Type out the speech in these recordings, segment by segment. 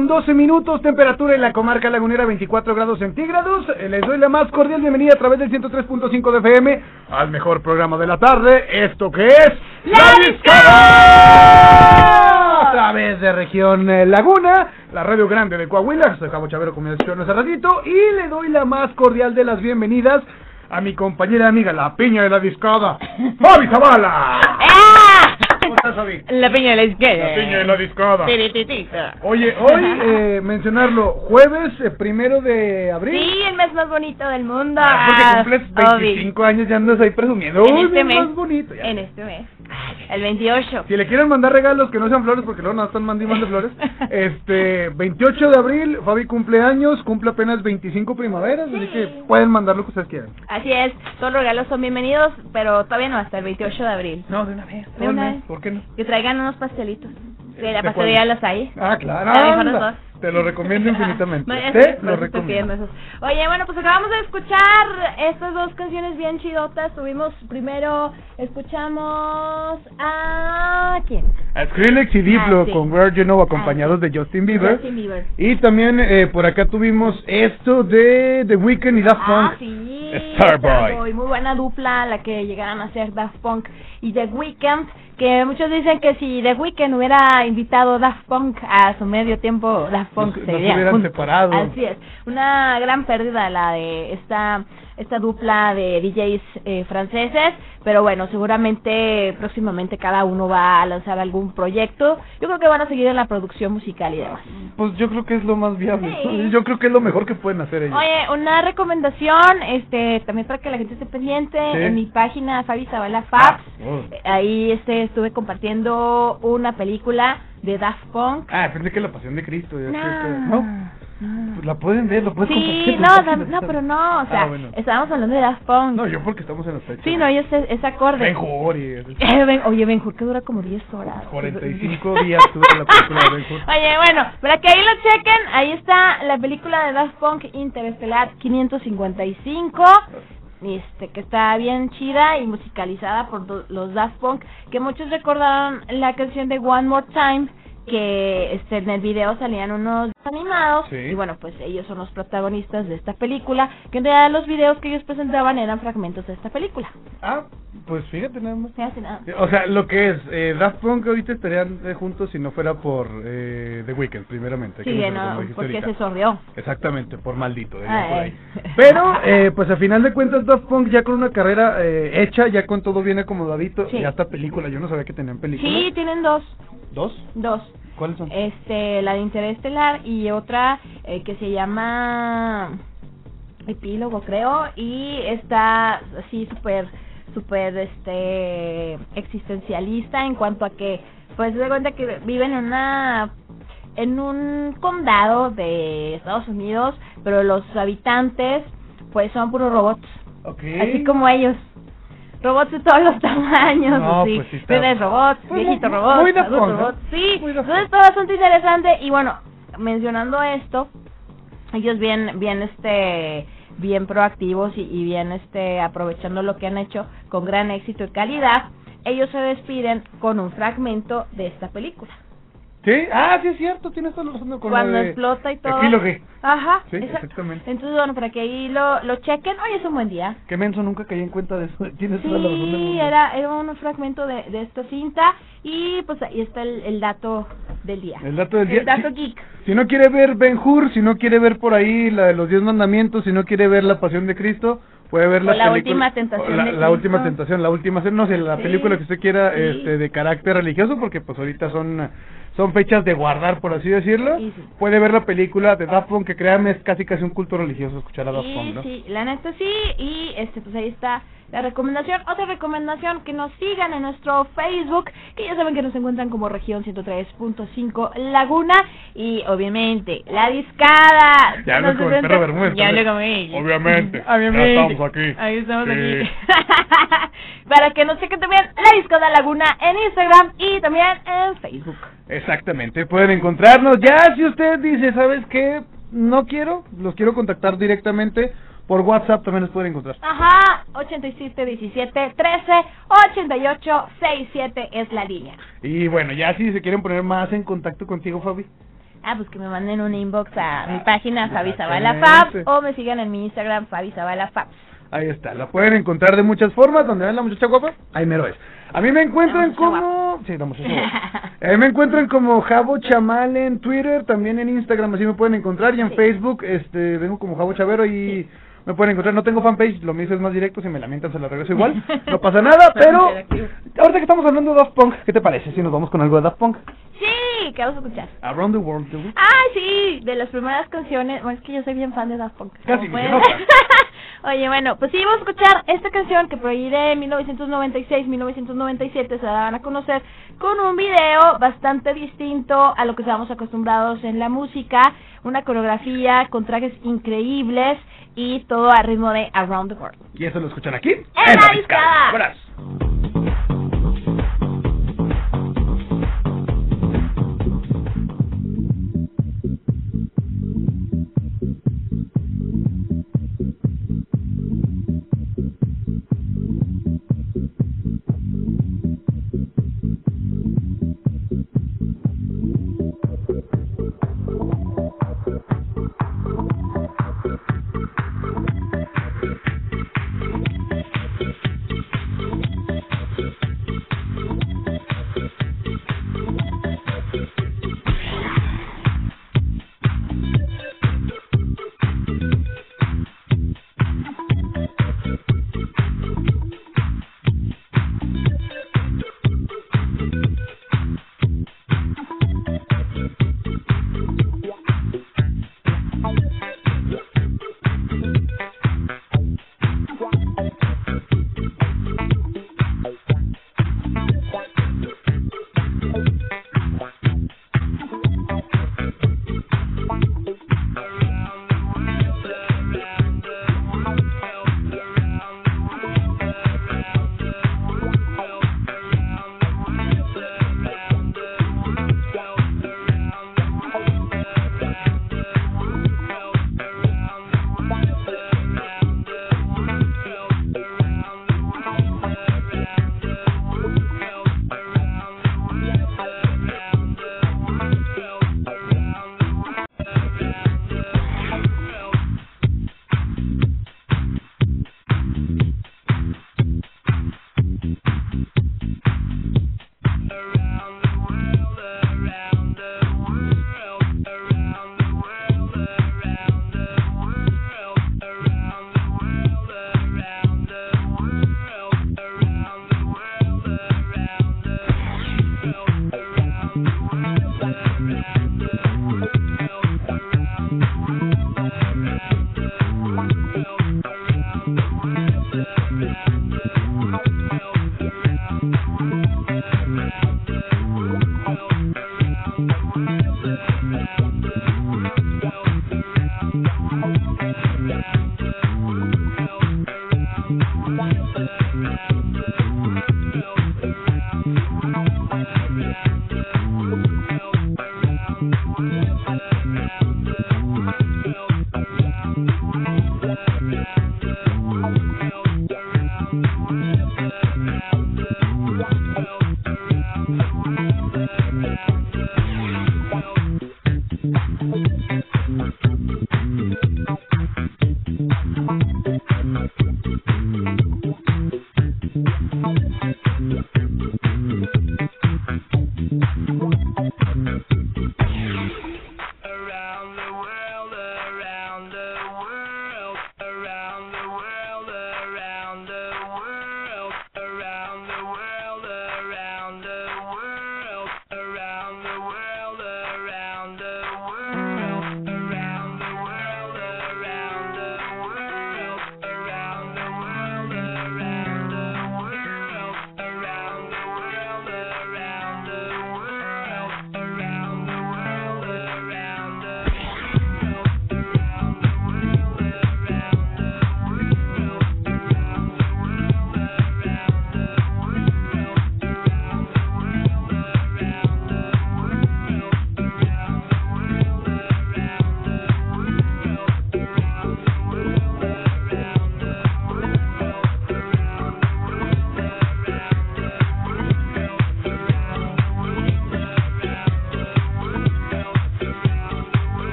con 12 minutos, temperatura en la comarca lagunera 24 grados centígrados. Eh, les doy la más cordial bienvenida a través del 103.5 de FM al mejor programa de la tarde, esto que es La Discada. A través de región eh, Laguna, la radio grande de Coahuila, soy Cabo Chavero como mencioné hace ratito, y le doy la más cordial de las bienvenidas a mi compañera amiga, la piña de la discada, Fabi Zavala. ¡Ah! gusta, Sobi? La piña de la izquierda. La piña de la discada. Oye, hoy eh, mencionarlo, jueves eh, primero de abril. Sí, el mes más bonito del mundo. Ah, porque ah, cumples 25 Obi. años y andas ahí presumiendo. En Uy, este mes, más bonito. Ya. En este mes. El 28. Si le quieren mandar regalos que no sean flores, porque luego no están mandando de flores. Este, 28 de abril, Fabi cumple años, cumple apenas 25 primaveras, sí. así que pueden mandar lo que ustedes quieran. Así es, todos los regalos son bienvenidos, pero todavía no hasta el 28 de abril. No, de una vez. De una vez. ¿Por qué no? Que traigan unos pastelitos. De la ¿De pastelería? Las Hay. Ah, claro. Anda. Te lo recomiendo infinitamente. Te lo pidiendo recomiendo. esos. Oye, bueno, pues acabamos de escuchar estas dos canciones bien chidotas. Tuvimos primero, escuchamos a... ¿Quién? A Skrillex y Diplo Ah, sí. con Where You Know acompañados Ah, sí. de Justin Bieber. Justin Bieber. Y también eh, por acá tuvimos esto de The Weeknd y Daft Ah, Punk. sí. Starboy. Muy buena dupla la que llegaron a ser Daft Punk y The Weeknd. Que muchos dicen que si The Weeknd hubiera invitado Daft Punk a su medio tiempo, Daft Punk No se- no se se irían hubieran separado. Así es. Una gran pérdida la de esta esta dupla de DJs eh, franceses, pero bueno, seguramente próximamente cada uno va a lanzar algún proyecto. Yo creo que van a seguir en la producción musical y demás. Pues yo creo que es lo más viable. Sí. Yo creo que es lo mejor que pueden hacer ellos. Oye, una recomendación, este, también para que la gente esté pendiente, Sí. en mi página Fabi Zabala Fabs, Oh. eh, ahí este estuve compartiendo una película de Daft Punk. Ah, pensé que la pasión de Cristo. que- No. ¿No? Pues la pueden ver, lo pueden Sí, compartir. no, no, está- pero no, o sea, Ah, bueno. estábamos hablando de Daft Punk. No, yo porque estamos en las fechas. sí, no, yo sé, es acorde. Ben Hur y... Eh, Ben- oye, Ben Hur, que dura como 10 horas. 45 días tuve la película de Ben Hur. Oye, bueno, para que ahí lo chequen, ahí está la película de Daft Punk Interestelar 555. Este, que está bien chida y musicalizada por do- los Daft Punk, que muchos recordaron la canción de One More Time, que este, en el video salían unos animados, Sí. y bueno, pues ellos son los protagonistas de esta película, que en realidad los videos que ellos presentaban eran fragmentos de esta película. Ah, pues fíjate nada más. Así nada. O sea, lo que es, eh, Daft Punk ahorita estarían eh, juntos si no fuera por eh, The Weeknd, primeramente. Sí, que no, porque ahorita. se sorrió. Exactamente, por maldito. por ahí. Pero, eh, pues a final de cuentas, Daft Punk ya con una carrera eh, hecha, ya con todo bien acomodadito, Sí. ya está película. Yo no sabía que tenían película. Sí, tienen dos, ¿Dos? dos. ¿Cuáles son? este la de Interestelar y otra eh, que se llama Epílogo creo y está así súper súper este existencialista en cuanto a que pues se da cuenta que viven en una en un condado de Estados Unidos pero los habitantes pues son puros robots Ok. así como ellos robots de todos los tamaños No, así pues sí está- robots viejitos robots muy adultos robots sí. Muy entonces todo bastante interesante y bueno mencionando esto ellos bien bien este bien proactivos y, y bien este aprovechando lo que han hecho con gran éxito y calidad ellos se despiden con un fragmento de esta película Sí, ah, sí es cierto, tienes toda la razón. Con cuando de explota y todo Epílogue. ajá Sí, exactamente. entonces bueno para que ahí lo lo chequen hoy es un buen día Qué menso, nunca caí en cuenta de eso. Tienes toda la razón Sí, era, era un fragmento de, de esta cinta y pues ahí está el, el dato del día. El dato del día. El dato Si- geek. Si no quiere ver Ben Hur, si no quiere ver por ahí la de los diez mandamientos, si no quiere ver la pasión de Cristo, puede ver la, la última tentación la, la última tentación, la última no sé, la Sí. película que usted quiera Sí. este, de carácter religioso, porque pues ahorita son son fechas de guardar, por así decirlo. Sí, sí. Puede ver la película de Daft Punk, que créanme es casi casi un culto religioso escuchar a Daft Sí, Punk, ¿no? sí, la neta sí, y este pues ahí está la recomendación. Otra recomendación, que nos sigan en nuestro Facebook, que ya saben que nos encuentran como región 103.5 Laguna, y obviamente la discada. Ya hablas Nos como el perro Bermúdez, Ya hablo como ella. Obviamente, ya Obviamente. estamos aquí. Ahí estamos Sí. aquí. Para que nos chequen también la discada Laguna en Instagram y también en Facebook. Exactamente, pueden encontrarnos. Ya si usted dice, ¿sabes qué? No quiero, los quiero contactar directamente por WhatsApp, también los pueden encontrar. Ajá, 87 17 13 88 67 es la línea. Y bueno, ya si se quieren poner más en contacto contigo, Fabi. Ah, pues que me manden un inbox a mi página Fabi Zabala Exactamente. Fabs o me sigan en mi Instagram Fabi Zabala Fabs. Ahí está, la pueden encontrar de muchas formas. Donde ven la muchacha guapa, ahí mero es. A mí me encuentran como... Sí, la muchacha guapa. A mí me encuentran como Javo Chamal en Twitter, también en Instagram, así me pueden encontrar. Y en Sí. Facebook, este, vengo como Javo Chavero y me pueden encontrar. No tengo fanpage, lo mío es más directo. Si me lamentan, se la regreso igual. No pasa nada, pero. Ahorita que estamos hablando de Daft Punk, ¿qué te parece si nos vamos con algo de Daft Punk? Sí, ¿qué vamos a escuchar? Around the World. ¿tú? Ah, sí, de las primeras canciones. Bueno, es que yo soy bien fan de Daft Punk. Casi Oye, bueno, pues sí, vamos a escuchar esta canción que por ahí de 1996-1997 se la a conocer con un video bastante distinto a lo que estábamos acostumbrados en la música, una coreografía con trajes increíbles y todo a ritmo de Around the World. Y eso lo escuchan aquí. En, en la discada.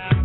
Thank you.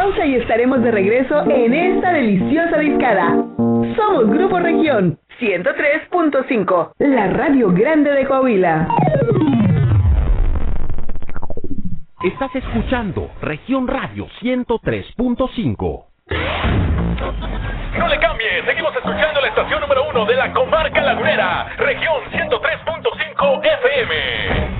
Pausa y estaremos de regreso en esta deliciosa discada. Somos Grupo Región 103.5, la radio grande de Coahuila. Estás escuchando Región Radio 103.5. No le cambie, seguimos escuchando la estación número uno de la comarca lagunera, región 103.5 FM.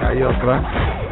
hay otra.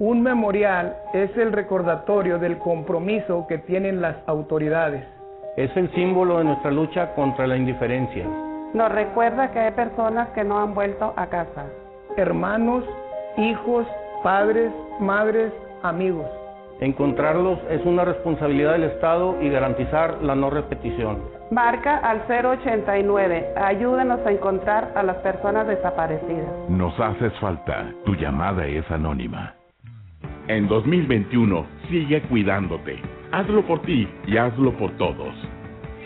Un memorial es el recordatorio del compromiso que tienen las autoridades. Es el símbolo de nuestra lucha contra la indiferencia. Nos recuerda que hay personas que no han vuelto a casa. Hermanos, hijos, padres, madres, amigos. Encontrarlos es una responsabilidad del Estado y garantizar la no repetición. Marca al 089. Ayúdanos a encontrar a las personas desaparecidas. Nos haces falta. Tu llamada es anónima. En 2021, sigue cuidándote. Hazlo por ti y hazlo por todos.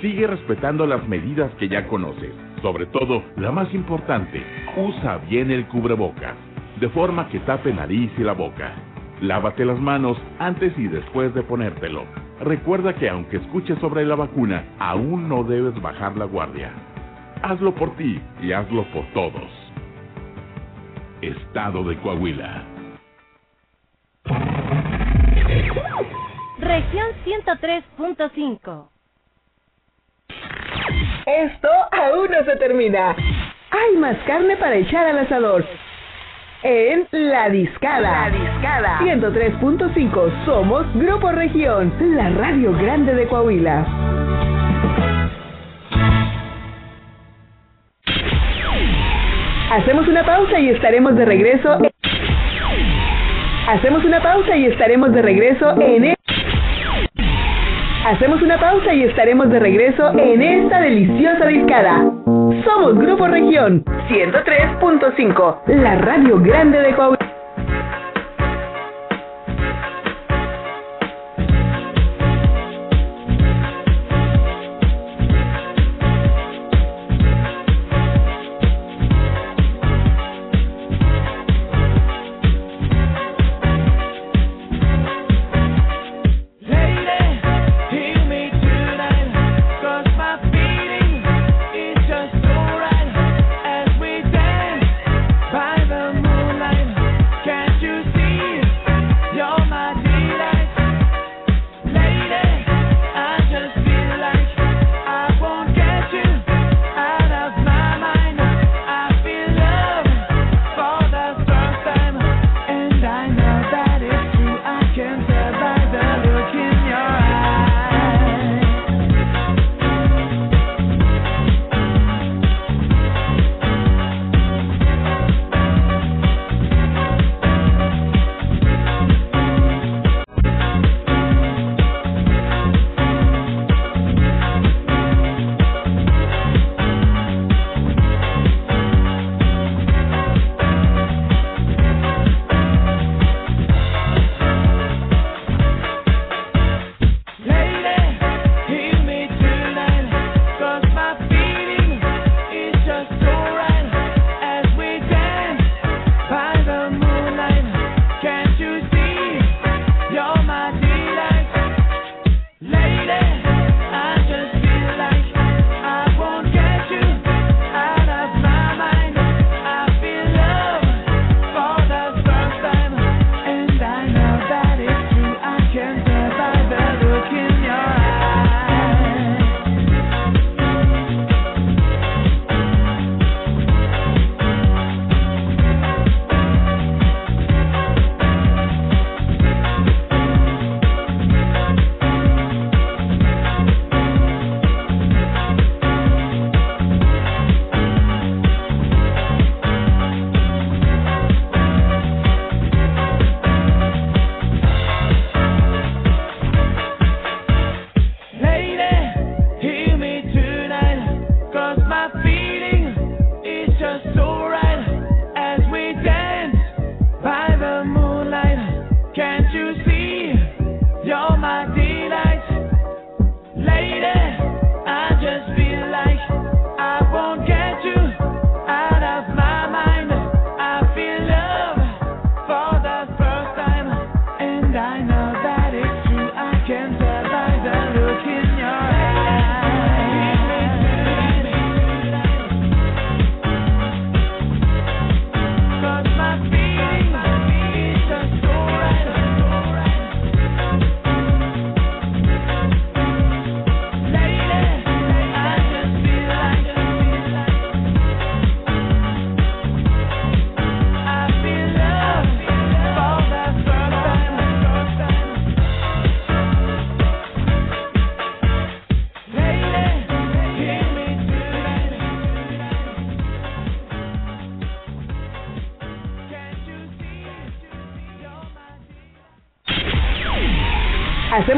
Sigue respetando las medidas que ya conoces. Sobre todo, la más importante, usa bien el cubrebocas, de forma que tape nariz y la boca. Lávate las manos antes y después de ponértelo. Recuerda que aunque escuches sobre la vacuna, aún no debes bajar la guardia. Hazlo por ti y hazlo por todos. Estado de Coahuila. Región 103.5. Esto aún no se termina. Hay más carne para echar al asador. En La Discada. La Discada. 103.5. Somos Grupo Región, la radio grande de Coahuila. Hacemos una pausa y estaremos de regreso. Hacemos una pausa y estaremos de regreso en el Hacemos una pausa y estaremos de regreso en esta deliciosa discada. Somos Grupo Región 103.5, la radio grande de Coahuila.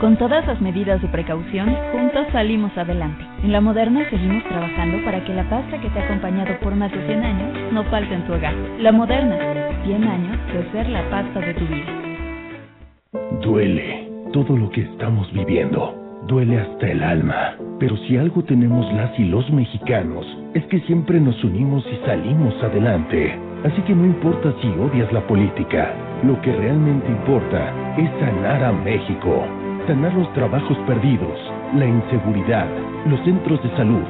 Con todas las medidas de precaución, juntos salimos adelante. En La Moderna seguimos trabajando para que la pasta que te ha acompañado por más de 100 años no falte en tu hogar. La Moderna, 100 años de ser la pasta de tu vida. Duele todo lo que estamos viviendo. Duele hasta el alma. Pero si algo tenemos las y los mexicanos, es que siempre nos unimos y salimos adelante. Así que no importa si odias la política, lo que realmente importa es sanar a México. Sanar los trabajos perdidos, la inseguridad, los centros de salud.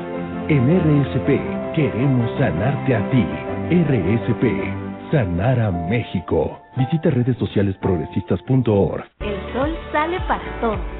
En RSP queremos sanarte a ti. RSP, sanar a México. Visita redes sociales progresistas.org. El sol sale para todos.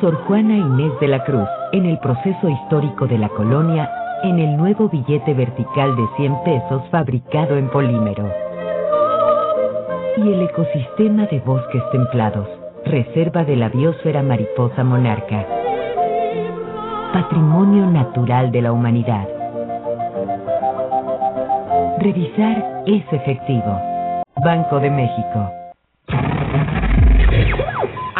Sor Juana Inés de la Cruz, en el proceso histórico de la colonia, en el nuevo billete vertical de 100 pesos fabricado en polímero. Y el ecosistema de bosques templados, reserva de la biosfera mariposa monarca. Patrimonio natural de la humanidad. Revisar es efectivo. Banco de México.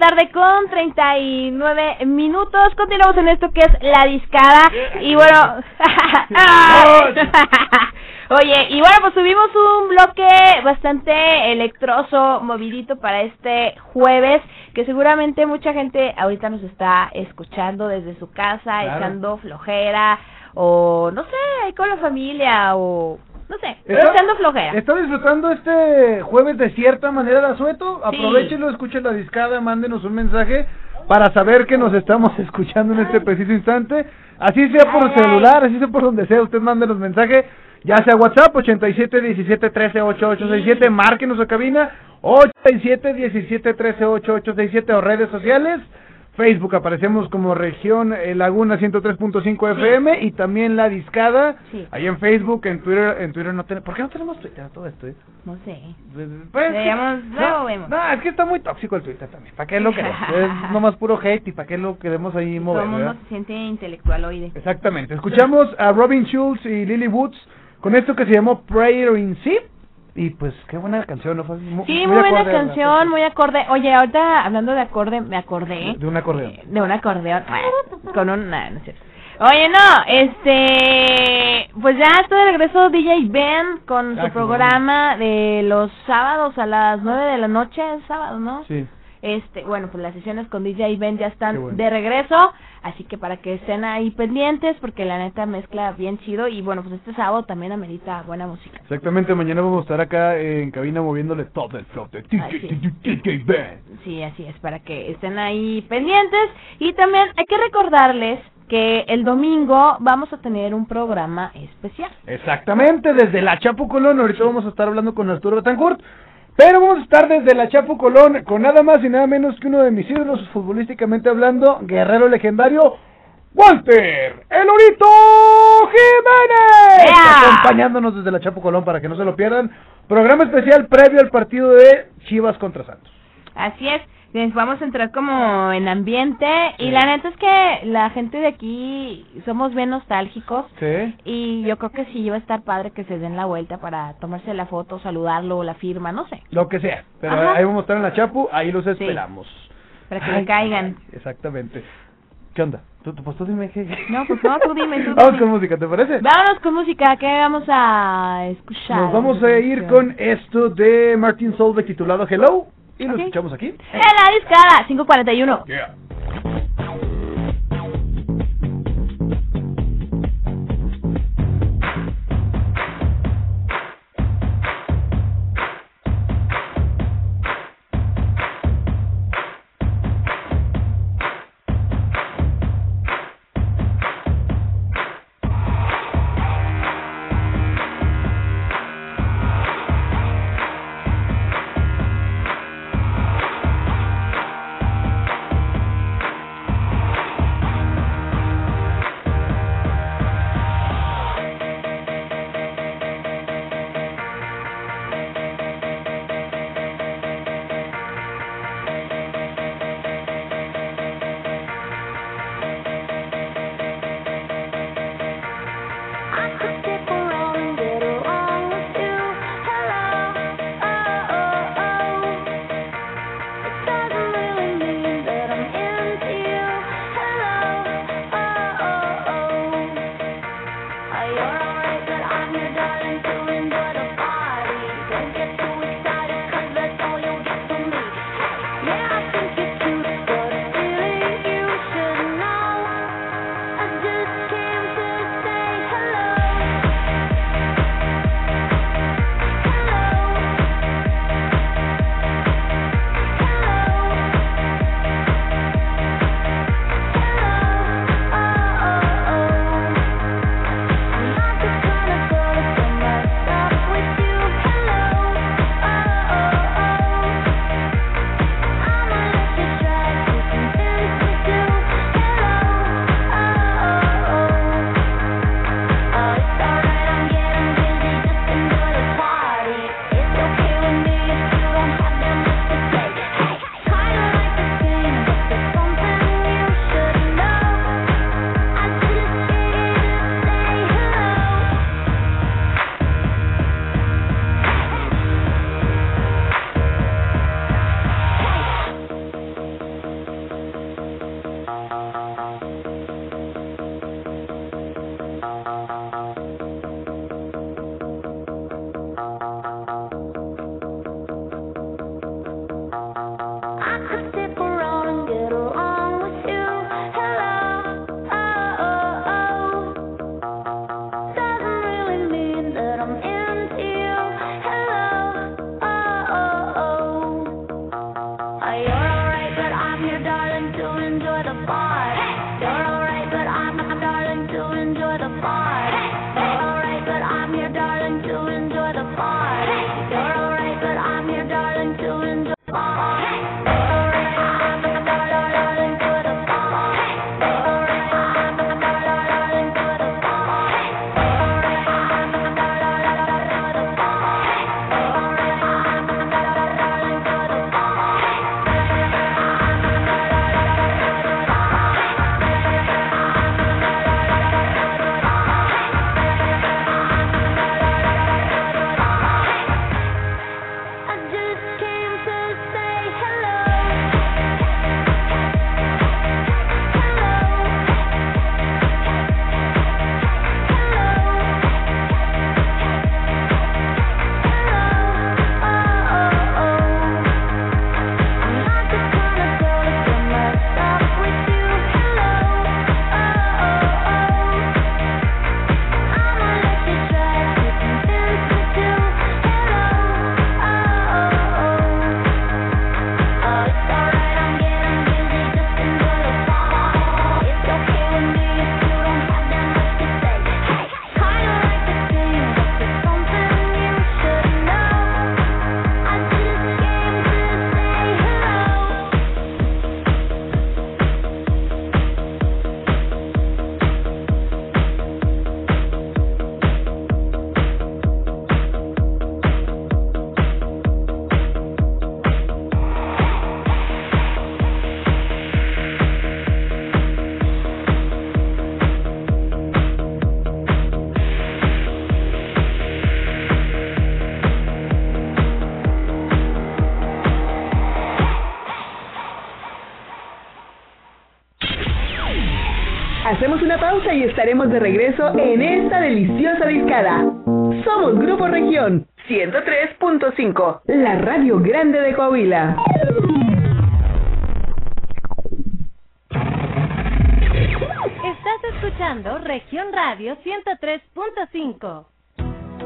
Tarde con 39 minutos. Continuamos en esto que es la discada. Y bueno. Oye, y bueno, pues subimos un bloque bastante electroso, movidito para este jueves, que seguramente mucha gente ahorita nos está escuchando desde su casa, Claro. echando flojera, o no sé, ahí con la familia, o no sé, ¿Está- echando flojera. ¿Está disfrutando este jueves de cierta manera de asueto? Aprovechenlo, escuchen la discada, mándenos un mensaje para saber que nos estamos escuchando en este preciso instante. Así sea por celular, así sea por donde sea, usted mándenos mensaje, ya sea WhatsApp 87 17 13 8867, márquenos a cabina 87 17 13 8867 o redes sociales. Facebook aparecemos como región eh, Laguna 103.5 FM y también La Discada. Sí. Ahí en Facebook, en Twitter, en Twitter no tenemos... ¿Por qué no tenemos Twitter todo esto? eh? No sé. Pues, Veamos, no, luego vemos. No, es que está muy tóxico el Twitter también. ¿Para qué lo queremos? es nomás puro hate y ¿para qué lo queremos ahí Todo mover? el mundo se siente intelectualoide. Exactamente. Escuchamos a Robin Schulz y Lily Woods con esto que se llamó Prayer in Sea. Y pues qué buena canción, ¿no? Fue mu- Sí, muy, buena canción, muy acorde. Oye, ahorita hablando de acorde, me acordé De un acordeón. de un acordeón. Con un... nah, no es cierto. Oye, no, este... Pues ya estoy de regreso DJ Ben con Ah, su qué programa de los sábados a las 9 de la noche, es sábado, ¿no? Sí. Este, bueno, pues las sesiones con DJ Ben ya están bueno. de regreso, así que para que estén ahí pendientes, porque la neta mezcla bien chido y bueno, pues este sábado también amerita buena música. Exactamente, mañana vamos a estar acá en cabina moviéndole todo el DJ, Ben. Sí, así es, para que estén ahí pendientes. Y también hay que recordarles que el domingo vamos a tener un programa especial. Exactamente, desde la Chapo Colón. Ahorita vamos a estar hablando con Arturo Betancourt. Pero vamos a estar desde la Chapo Colón con nada más y nada menos que uno de mis ídolos futbolísticamente hablando, guerrero legendario, Walter El Orito Jiménez. Acompañándonos desde la Chapo Colón para que no se lo pierdan. Programa especial previo al partido de Chivas contra Santos. Así es, les vamos a entrar como en ambiente. Y la neta es que la gente de aquí somos bien nostálgicos. Sí. Y yo creo que sí iba a estar padre que se den la vuelta para tomarse la foto, saludarlo, la firma, no sé. Lo que sea. Pero Ajá. ahí vamos a estar en la Chapo, ahí los esperamos. Para que Ay, le caigan. ay, exactamente. ¿Qué onda? ¿Tú, tú- pues tú dime qué. No, pues no, tú dime, tú Vamos dime. con música, ¿te parece? Vámonos con música, que vamos a escuchar. Nos vamos a ir con esto de Martin Solveig titulado Hello y lo Ok. escuchamos aquí. En la discada, 541. Hello, Bye. Pausa y estaremos de regreso en esta deliciosa discada. Somos Grupo Región 103.5, la radio grande de Coahuila. Estás escuchando Región Radio 103.5.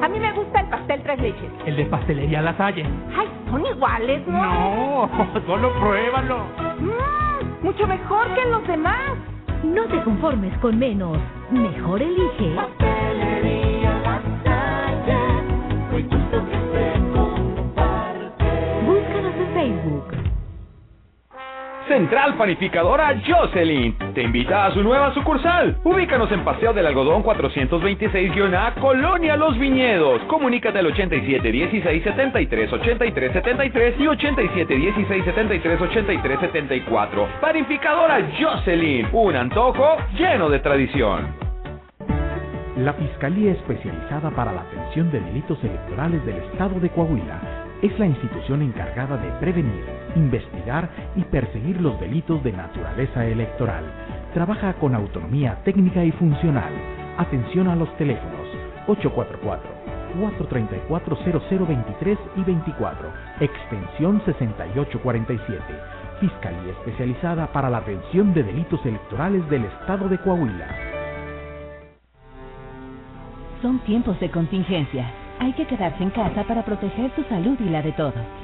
A mí me gusta el pastel tres leches. El de pastelería La Salle. Ay, son iguales, ¿no? No, solo pruébalo. Mm, mucho mejor que los demás. No te conformes con menos. Mejor elige. Central Panificadora Jocelyn te invita a su nueva sucursal. Ubícanos en Paseo del Algodón 426-A, Colonia Los Viñedos. Comunícate al 87 16 73 83 73 y 87 16 73 83 74. Panificadora Jocelyn, un antojo lleno de tradición. La Fiscalía Especializada para la Atención de Delitos Electorales del Estado de Coahuila es la institución encargada de prevenir, investigar y perseguir los delitos de naturaleza electoral. Trabaja con autonomía técnica y funcional. Atención a los teléfonos 844-434-0023 y 24, extensión 6847. Fiscalía Especializada para la Atención de Delitos Electorales del Estado de Coahuila. Son tiempos de contingencia. Hay que quedarse en casa para proteger tu salud y la de todos.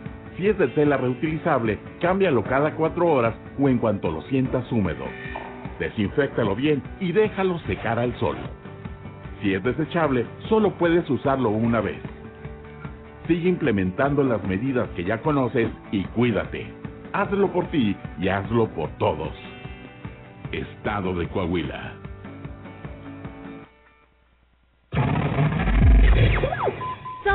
Si es de tela reutilizable, cámbialo cada cuatro horas o en cuanto lo sientas húmedo. Desinféctalo bien y déjalo secar al sol. Si es desechable, solo puedes usarlo una vez. Sigue implementando las medidas que ya conoces y cuídate. Hazlo por ti y hazlo por todos. Estado de Coahuila.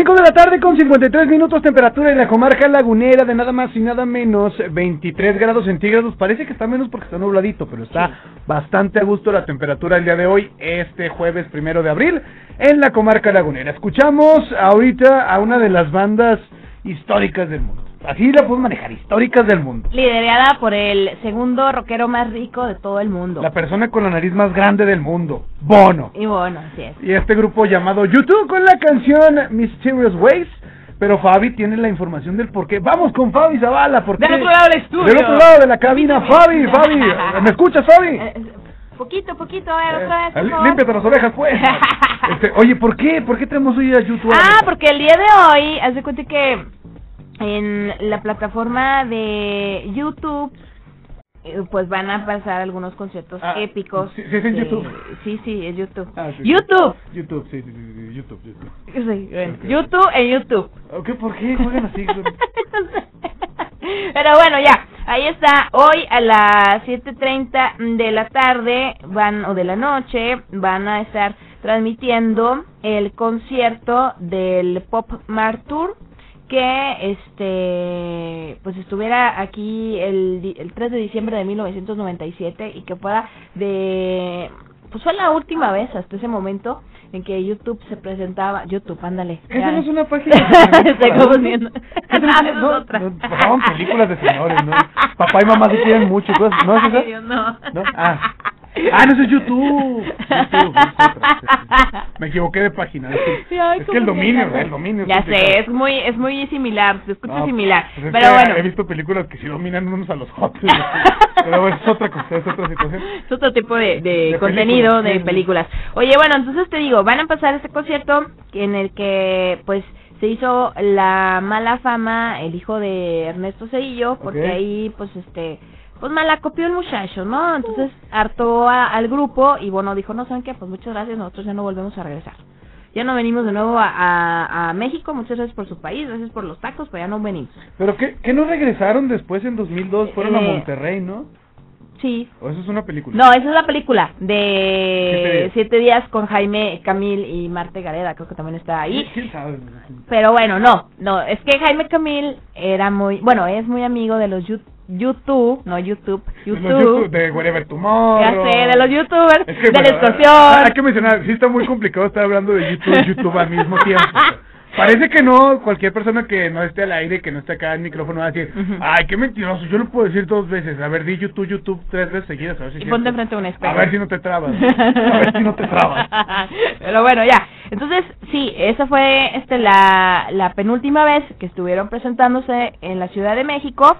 5 de la tarde con 53 minutos, temperatura en la comarca lagunera de nada más y nada menos 23 grados centígrados. Parece que está menos porque está nubladito, pero está bastante a gusto la temperatura el día de hoy, este jueves primero de abril, en la comarca lagunera. Escuchamos ahorita a una de las bandas históricas del mundo. Así la puedo manejar, históricas del mundo. Liderada por el segundo rockero más rico de todo el mundo. La persona con la nariz más grande del mundo, Bono. Y bueno, así es. Y este grupo llamado YouTube con la canción Mysterious Ways. Pero Fabi tiene la información del por qué. Vamos con Fabi Zavala. ¿por qué? Del otro lado del estudio. Del otro lado de la cabina, Fabi, Fabi. ¿Me escuchas, Fabi? Eh, Poquito, poquito, a ver, otra vez. por Eh, favor. Límpiate las orejas, pues. Este, oye, ¿por qué? ¿Por qué tenemos hoy a YouTube? Ah, porque el día de hoy, haz de cuenta que en la plataforma de YouTube, eh, pues van a pasar algunos conciertos Ah, épicos. sí, sí, es en YouTube. Sí, sí, es YouTube. Ah, sí. YouTube. YouTube, sí, sí, sí, sí, YouTube, YouTube. Sí, bueno, YouTube en YouTube. Ok, ¿por qué juegan así? Pero bueno, ya, ahí está. Hoy a las 7.30 de la tarde van o de la noche van a estar transmitiendo el concierto del Pop Mart Tour que este pues estuviera aquí el, el 3 de diciembre de 1997 y que fuera de pues fue la última vez hasta ese momento en que YouTube se presentaba YouTube ándale Esa ya. no es una página de estoy confundiendo Esa no- Esa es no, otra. no, películas de señores, ¿no? Papá y mamá se quieren mucho, cosas, ¿no es Dios, no. ¿No? Ah. Ah, no, eso es YouTube. YouTube, es. Me equivoqué de página. Es que, Ay, es que el dominio, el dominio. Ya complicado. sé, es muy, es muy similar, se escucha No, similar. pues es Pero bueno, He visto películas que sí dominan unos a los otros. Pero bueno, es otra cosa, es otra situación. es otro tipo de, de De contenido películas, de sí, películas. Oye, bueno, entonces te digo, van a pasar este concierto en el que, pues, se hizo la mala fama el hijo de Ernesto Cedillo, porque ahí, pues, este, pues malacopió el muchacho, ¿no? Entonces hartó a- al grupo y bueno, dijo, no, ¿saben qué? Pues muchas gracias, nosotros ya no volvemos a regresar. Ya no venimos de nuevo a, a, a México, muchas gracias por su país, gracias por los tacos, pero ya no venimos. Pero que, que no regresaron después en 2002, fueron a Eh, Monterrey, ¿no? Sí, ¿O eso es una película? No, esa es la película Siete de días. Siete días con Jaime Camil y Marte Gareda, creo que también está ahí. ¿Quién sabe? Pero bueno, no, no, es que Jaime Camil era muy, bueno, es muy amigo de los Yu- YouTube, no YouTube, los YouTube. De Wherever Tomorrow. Ya sé, de los youtubers, Es que, de la extorsión. Hay que mencionar, sí está muy complicado estar hablando de YouTube YouTube al mismo tiempo. Parece que no, cualquier persona que no esté al aire, que no esté acá en micrófono va a decir, ay, qué mentiroso, yo lo puedo decir dos veces. A ver, di YouTube, YouTube tres veces seguidas, a ver si es Y ponte enfrente de un espejo. A ver si no te trabas. A ver si no te trabas. Pero bueno, ya. Entonces, sí, esa fue este la, la penúltima vez que estuvieron presentándose en la Ciudad de México.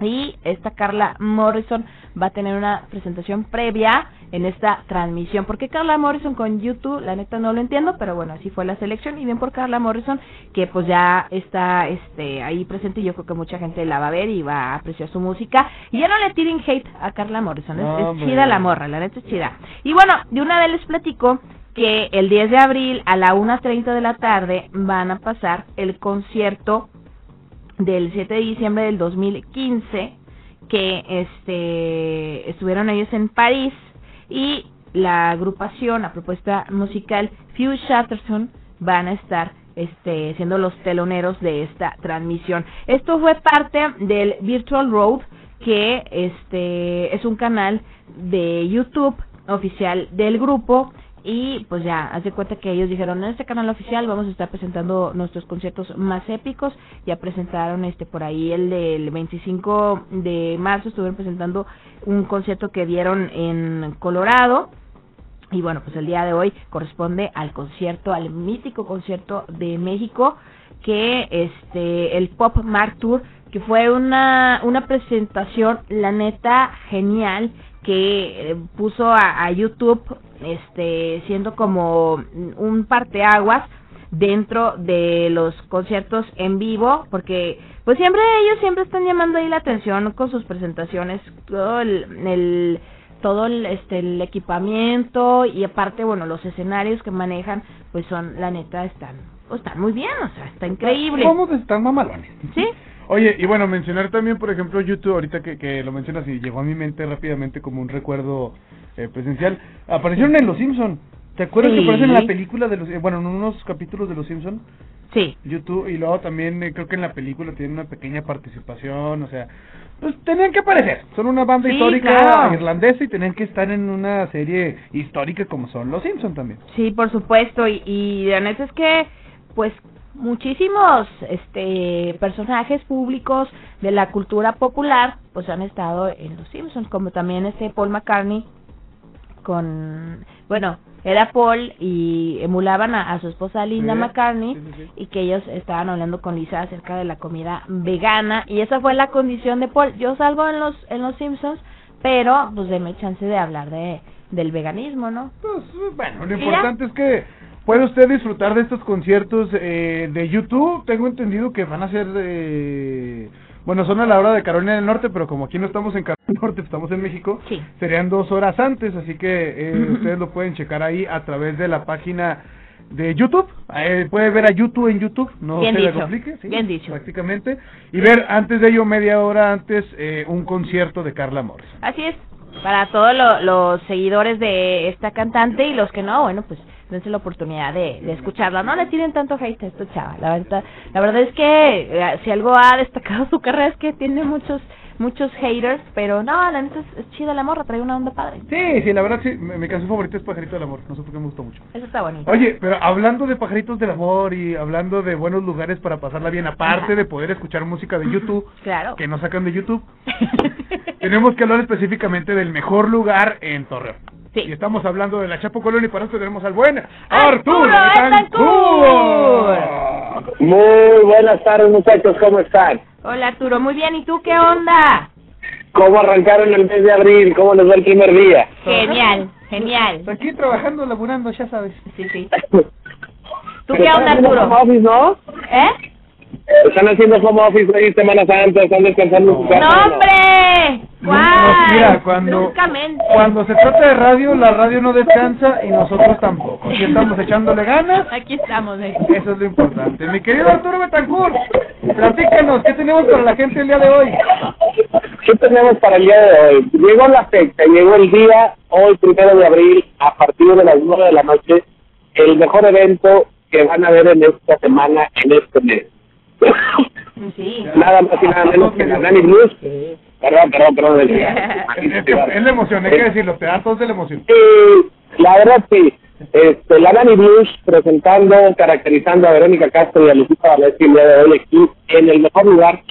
Y esta Carla Morrison va a tener una presentación previa en esta transmisión. ¿Por qué Carla Morrison con YouTube? La neta no lo entiendo, pero bueno, así fue la selección. Y bien por Carla Morrison, que pues ya está este ahí presente y yo creo que mucha gente la va a ver y va a apreciar su música. Y ya no le tiren hate a Carla Morrison, es, es Hombre. chida la morra, la neta es chida. Y bueno, de una vez les platico que el 10 de abril a la 1.30 de la tarde van a pasar el concierto del 7 de diciembre del 2015 que este estuvieron ellos en París y la agrupación, la propuesta musical Few Shatterson van a estar este siendo los teloneros de esta transmisión. Esto fue parte del Virtual Road que este es un canal de YouTube oficial del grupo y pues ya, haz de cuenta que ellos dijeron, en este canal oficial vamos a estar presentando nuestros conciertos más épicos. Ya presentaron este por ahí el del 25 de marzo, estuvieron presentando un concierto que dieron en Colorado. Y bueno, pues el día de hoy corresponde al concierto, al mítico concierto de México, que este el Pop Mark Tour, que fue una, una presentación, la neta, genial, que eh, puso a, a YouTube este siendo como un parteaguas dentro de los conciertos en vivo porque pues siempre ellos siempre están llamando ahí la atención con sus presentaciones todo el, el- todo el, este el equipamiento y aparte bueno los escenarios que manejan pues son la neta están pues, están muy bien o sea está increíble ¿Cómo están mamalones? sí Oye, y bueno, mencionar también, por ejemplo, YouTube, ahorita que, que lo mencionas y llegó a mi mente rápidamente como un recuerdo eh, presencial. Aparecieron en Los Simpson ¿Te acuerdas Sí. que aparece en la película de los, eh, bueno, en unos capítulos de Los Simpson? Sí. YouTube y luego también eh, creo que en la película tienen una pequeña participación, o sea, pues tenían que aparecer. Son una banda Sí, histórica claro. irlandesa y tenían que estar en una serie histórica como son Los Simpson también. Sí, por supuesto, y, y la neta es que, pues, muchísimos este personajes públicos de la cultura popular, pues han estado en Los Simpsons, como también este Paul McCartney con, bueno, era Paul y emulaban a, a su esposa Linda Sí, McCartney sí, sí, sí. y que ellos estaban hablando con Lisa acerca de la comida vegana y esa fue la condición de Paul. Yo salgo en los en los Simpsons, pero pues deme chance de hablar de del veganismo, ¿no? Pues bueno, lo ya. importante es que puede usted disfrutar de estos conciertos eh, de YouTube. Tengo entendido que van a ser, eh, bueno, son a la hora de Carolina del Norte, pero como aquí no estamos en Carolina del Norte, estamos en México, Sí. serían dos horas antes, así que eh, ustedes lo pueden checar ahí a través de la página de YouTube. Eh, puede ver a YouTube en YouTube, no Bien se le dicho, complique, sí, bien dicho. prácticamente, y ver antes de ello, media hora antes, eh, un concierto de Carla Morris. Así es, para todos lo- los seguidores de esta cantante y los que no, bueno, pues dense la oportunidad de, de escucharla. No le tienen tanto hate a esta chava, la verdad, la verdad es que eh, si algo ha destacado su carrera es que tiene muchos muchos haters, pero no, la neta es, es chida la morra, trae una onda padre. Sí, sí, la verdad sí, mi, mi canción favorita es Pajarito del Amor, no sé por qué me gustó mucho. Eso está bonito. Oye, pero hablando de pajaritos del amor y hablando de buenos lugares para pasarla bien, aparte de poder escuchar música de YouTube, Claro. que no sacan de YouTube, tenemos que hablar específicamente del mejor lugar en Torreón. Sí. Y estamos hablando de la Chapo Colón y para eso tenemos al buen Arturo Arturo Betancourt. Muy buenas tardes, muchachos, ¿cómo están? Hola Arturo, muy bien, ¿y tú qué onda? ¿Cómo arrancaron el mes de abril? ¿Cómo les va el primer día? Genial, genial. Aquí trabajando, laburando, ya sabes. Sí, sí. ¿Tú qué onda Arturo? ¿no? ¿Eh? Están haciendo home office hoy Semana Santa, están descansando en su casa. ¡No, hombre! ¿Cuál? No, mira, cuando, Bruscamente. cuando se trata de radio, la radio no descansa y nosotros tampoco. Aquí estamos echándole ganas. Aquí estamos, eh. Eso es lo importante. Mi querido Arturo Betancourt, platícanos, ¿qué tenemos para la gente el día de hoy? ¿Qué tenemos para el día de hoy? Llegó la fecha, llegó el día, hoy primero de abril, a partir de las 9 de la noche, el mejor evento que van a ver en esta semana, en este mes. Sí. Nada más y nada menos que la Nani Blues. Perdón, perdón, perdón. Es, la emoción, hay que decirlo, te da de la emoción. Sí, la verdad sí. Este, la Nani Blues presentando, caracterizando a Verónica Castro y a Lucita Valencia el día de hoy aquí en el mejor lugar,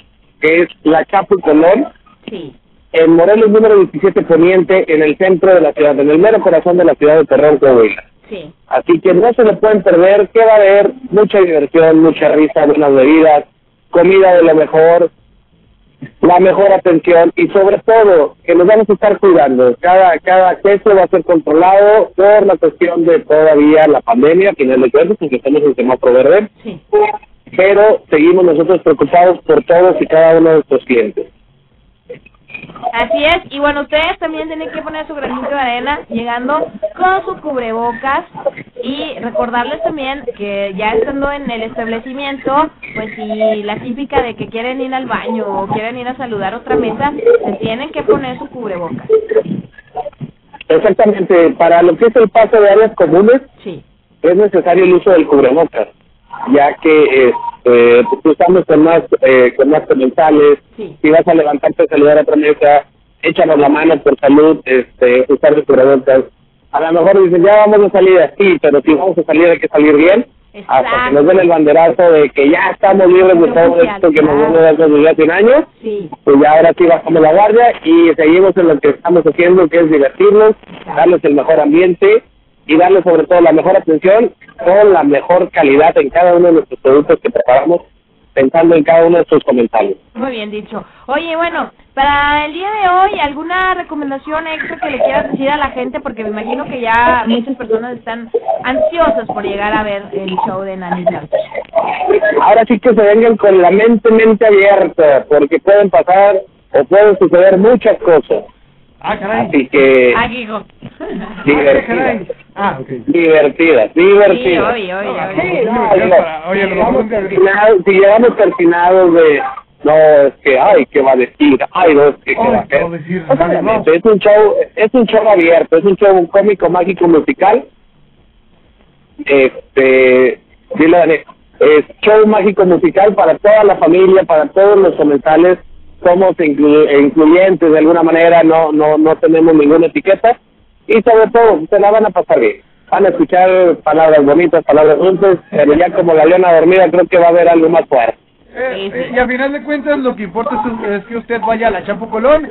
que es la Chapo Colón, Sí. en Morelos número 17 Poniente, en el centro de la ciudad, en el mero corazón de la ciudad de Torreón, Coahuila. Sí. Así que no se le pueden perder, que va a haber mucha diversión, mucha risa, buenas bebidas, comida de lo mejor, la mejor atención y sobre todo que nos vamos a estar cuidando. Cada cada acceso va a ser controlado por la cuestión de todavía la pandemia, a final de cuentas, porque estamos en semáforo verde. Sí. Pero seguimos nosotros preocupados por todos y cada uno de nuestros clientes. Así es, y bueno, ustedes también tienen que poner su granito de arena llegando con su cubrebocas y recordarles también que ya estando en el establecimiento, pues si la típica de que quieren ir al baño o quieren ir a saludar otra mesa, se tienen que poner su cubrebocas. Exactamente, para lo que es el paso de áreas comunes, Sí. es necesario el uso del cubrebocas, ya que tú estamos con más, eh, con más comensales, Sí. si vas a levantarte a saludar a otra mesa, échanos la mano por salud, este, usar el cubrebocas. A lo mejor dicen, ya vamos a salir así, pero si vamos a salir hay que salir bien, hasta que nos den el banderazo de que ya estamos libres de todo esto que nos viene dando hace un año, Sí. pues ya ahora sí bajamos la guardia y seguimos en lo que estamos haciendo, que es divertirnos, darles el mejor ambiente y darles sobre todo la mejor atención con la mejor calidad en cada uno de nuestros productos que preparamos, pensando en cada uno de sus comentarios. Muy bien dicho. Oye, bueno, para el día de hoy, ¿alguna recomendación extra que le quieras decir a la gente? Porque me imagino que ya muchas personas están ansiosas por llegar a ver el show de Nani Blanco. Ahora sí que se vengan con la mente, mente abierta, porque pueden pasar o pueden suceder muchas cosas. Ah, caray. Así que Ah, Guigo. Divertidas. Ah, ok. Divertidas, divertidas. Sí, Oye, si llegamos persinados- de no es que ay qué va a decir ay no es que qué va a ¿qué va a hacer decir? O sea, Nadie, no. es un show es un show abierto es un show cómico mágico musical este, dile a es show mágico musical para toda la familia, para todos los comensales, somos inclu- incluyentes de alguna manera, no, no, no tenemos ninguna etiqueta y sobre todo se la van a pasar bien. Van a escuchar palabras bonitas, palabras dulces, pero ya como la leona dormida creo que va a haber algo más fuerte. Eh, eh, y al final de cuentas lo que importa es, es que usted vaya a la Chapo Colón,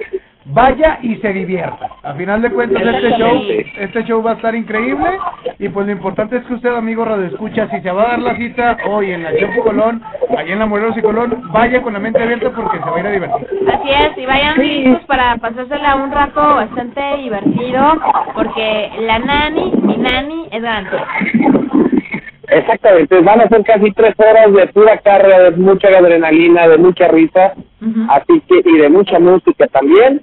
vaya y se divierta. Al final de cuentas este show, este show va a estar increíble y pues lo importante es que usted amigo Radio Escucha, si se va a dar la cita hoy en la Chapo Colón, allá en la Morelos y Colón, vaya con la mente abierta porque se va a ir a divertir. Así es, y vayan listos para pasársela un rato bastante divertido, porque la nani, mi nani, es garantía. Exactamente, van a ser casi tres horas de pura carga, de mucha adrenalina, de mucha risa, así que, y de mucha música también.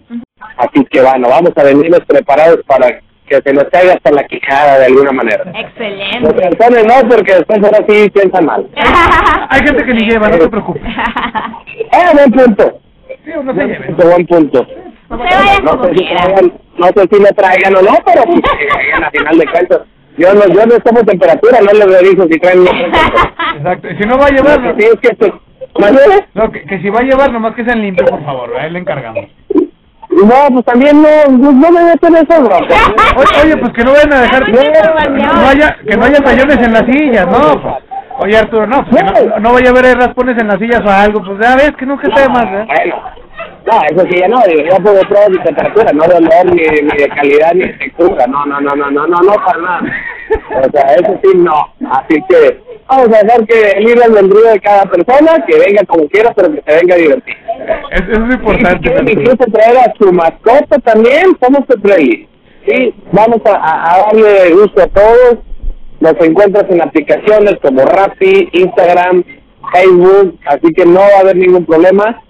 Así que bueno, vamos a venirnos preparados para que se nos caiga hasta la quijada de alguna manera. Los Excelente. no, porque después ahora sí piensan mal. Hay gente que ni lleva, no se preocupe. Eh, buen punto. Sí, no se. Punto, buen punto. No como sé, si traigan, no sé si le traigan o no, pero pues, que vayan a final de cuentas. Yo no, yo no tomo temperatura, no les reviso si traen Exacto, y si no va a llevar, sí es que esto- ¿Mañana? no, que, que si va a llevar, nomás que sean limpios, por favor, a él le encargamos. No, pues también no, no, no me meto en eso, bro. Oye, oye, pues que no vayan a dejar, no, no haya, que no haya rayones en las sillas, no, pues. Oye Arturo, no, pues no, no vaya a haber raspones en las sillas o algo, pues ya ves que nunca está de más, ¿eh? Bueno, no, eso sí ya no, digo, yo puedo pruebas de temperatura, no de olor, ni, ni de calidad, ni de textura, no, no, no, no, no, no, no, para nada. O sea, eso sí, no. Así que vamos a dejar que el libre albedrío de cada persona, que venga como quiera, pero que se venga a divertir. Eso es Y si importante. quieren Arturo. incluso traer a su mascota también, somos friendly. Sí, vamos a- a darle gusto a todos. Nos encuentras en aplicaciones como Rappi, Instagram, Facebook, así que no va a haber ningún problema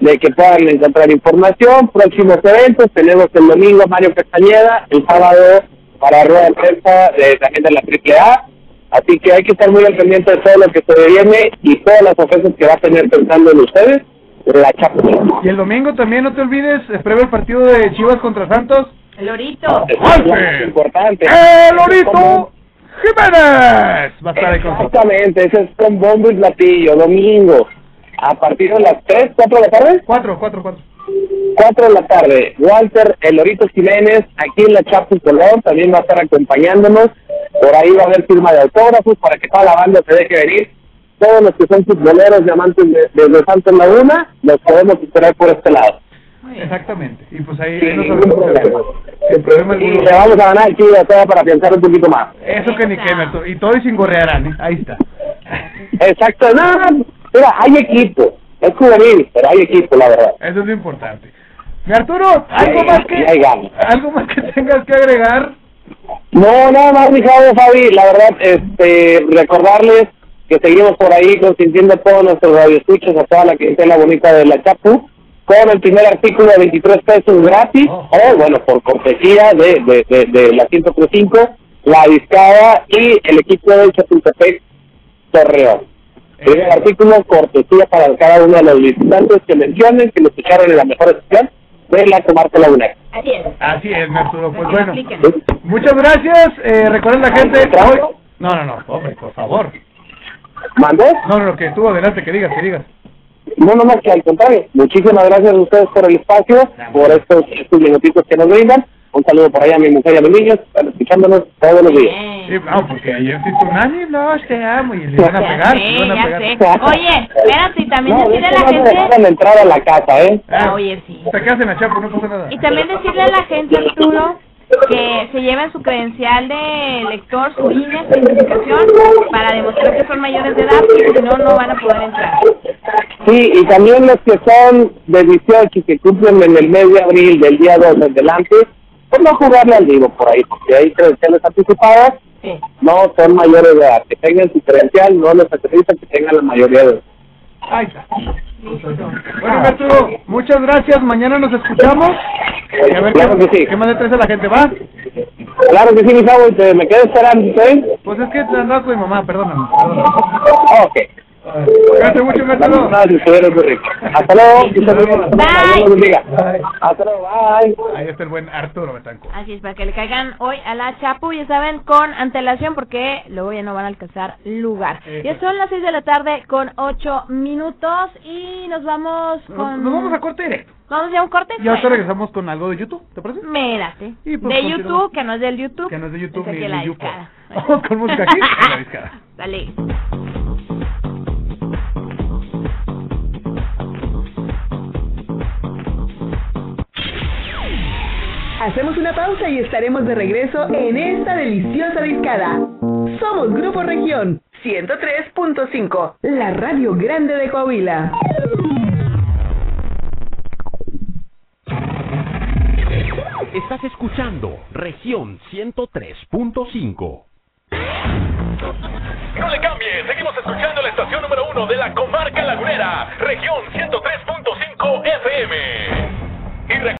de que puedan encontrar información. Próximos eventos, tenemos el domingo Mario Castañeda, el sábado para rueda de prensa de, también de la AAA. Así que hay que estar muy al pendiente de todo lo que se viene y todas las ofensas que va a tener pensando en ustedes. La chapa. Y el domingo también, no te olvides, eh, previo el partido de Chivas contra Santos. El lorito. Es importante. ¡El Lorito Jiménez! Va a estar ahí con nosotros. Exactamente, ese es con bombo y platillo, domingo, a partir de las 3, 4 de la tarde. 4, 4, 4. 4 de la tarde, Walter El Lorito Jiménez, aquí en la Chapu Colón, también va a estar acompañándonos. Por ahí va a haber firma de autógrafos para que toda la banda se deje venir. Todos los que son futboleros de amantes de, desde Santos Laguna, los podemos esperar por este lado. Exactamente. Y pues ahí, hablamos. problema. Sin problema Y le vamos a ganar aquí de todo para pensar un poquito más. Eso que ni que. Y todo y sin gorrearán, ¿eh? Ahí está. Exacto, no, no, mira, hay equipo. Es juvenil, pero hay equipo, la verdad. Eso es lo importante. Mi Arturo, ¿algo Sí, más que algo más que tengas que agregar? No, nada más, mi Javi, Fabi, la verdad, este, recordarles que seguimos por ahí consintiendo a todos nuestros radioescuchas, a toda la clientela bonita de la Chapu, con el primer artículo de 23 pesos gratis, o bueno, por cortesía de, de, de, de la 1035, la Discada y el equipo de Chapultepec Torreón. Primer artículo, cortesía para cada uno de los visitantes que mencionen, que lo escucharon en la mejor estación de la comarca lagunera. Así es. Así es, Arturo. Pues bueno, muchas gracias. Eh, recuerden la gente. Hoy... No, no, no, hombre, por favor. ¿Mandé? No, no, no, que tú adelante, que digas, que digas. No, no más que al contrario. Muchísimas gracias a ustedes por el espacio, por estos, estos minutitos que nos brindan. Un saludo por allá a mi mujer y a mis niños, están escuchándonos todos los días. Sí, no, porque ayer sí nani, no, te amo y le van a pegar, Sí, ya pegar. sé. Oye, espérate, y también No, de decirle a la no me gente... dejaron entrar a la casa, ¿eh? Ah, oye, sí. Te quedas en la chapa, no pasa nada. Y también decirle a la gente, Arturo, que se lleven su credencial de lector, su INE, su identificación, para demostrar que son mayores de edad, porque si no, no van a poder entrar. Sí, y también los que son de 18 y que cumplen en el mes de abril del día 2 en adelante, pues no jugarle al vivo por ahí, porque hay credenciales anticipadas, no son mayores de edad. Que tengan su credencial, no les acredita que tengan la mayoría de edad. Ahí está. Bueno, Arturo, muchas gracias. Mañana nos escuchamos. Y a ver Claro qué, que sí. qué más le traes a la gente, ¿va? Claro que sí, mi chavo, te- me quedo esperando, ¿eh? Pues es que te andaba con mi mamá, perdóname. Ok. Cuídate mucho, Gonzalo. Hasta luego. Bye. Hasta luego. Bye. Ahí está el buen Arturo Betancourt. Así es, para que le caigan hoy a la Chapu, ya saben, con antelación, porque luego ya no van a alcanzar lugar. Ya son las 6 de la tarde con 8 minutos y nos vamos con... Nos vamos a corte directo. ¿Vamos ya a un corte? Y Bueno, regresamos con algo de YouTube, ¿te parece? Mírate. Y pues de. YouTube, que no es del YouTube. Que no es de YouTube es ni la de discada. Vamos con música aquí en la discada. Dale. Hacemos una pausa y estaremos de regreso en esta deliciosa discada. Somos Grupo Región 103.5, la radio grande de Coahuila. Estás escuchando Región 103.5. No le cambie, seguimos escuchando la estación número uno de la comarca lagunera, región 103.5 FM. Y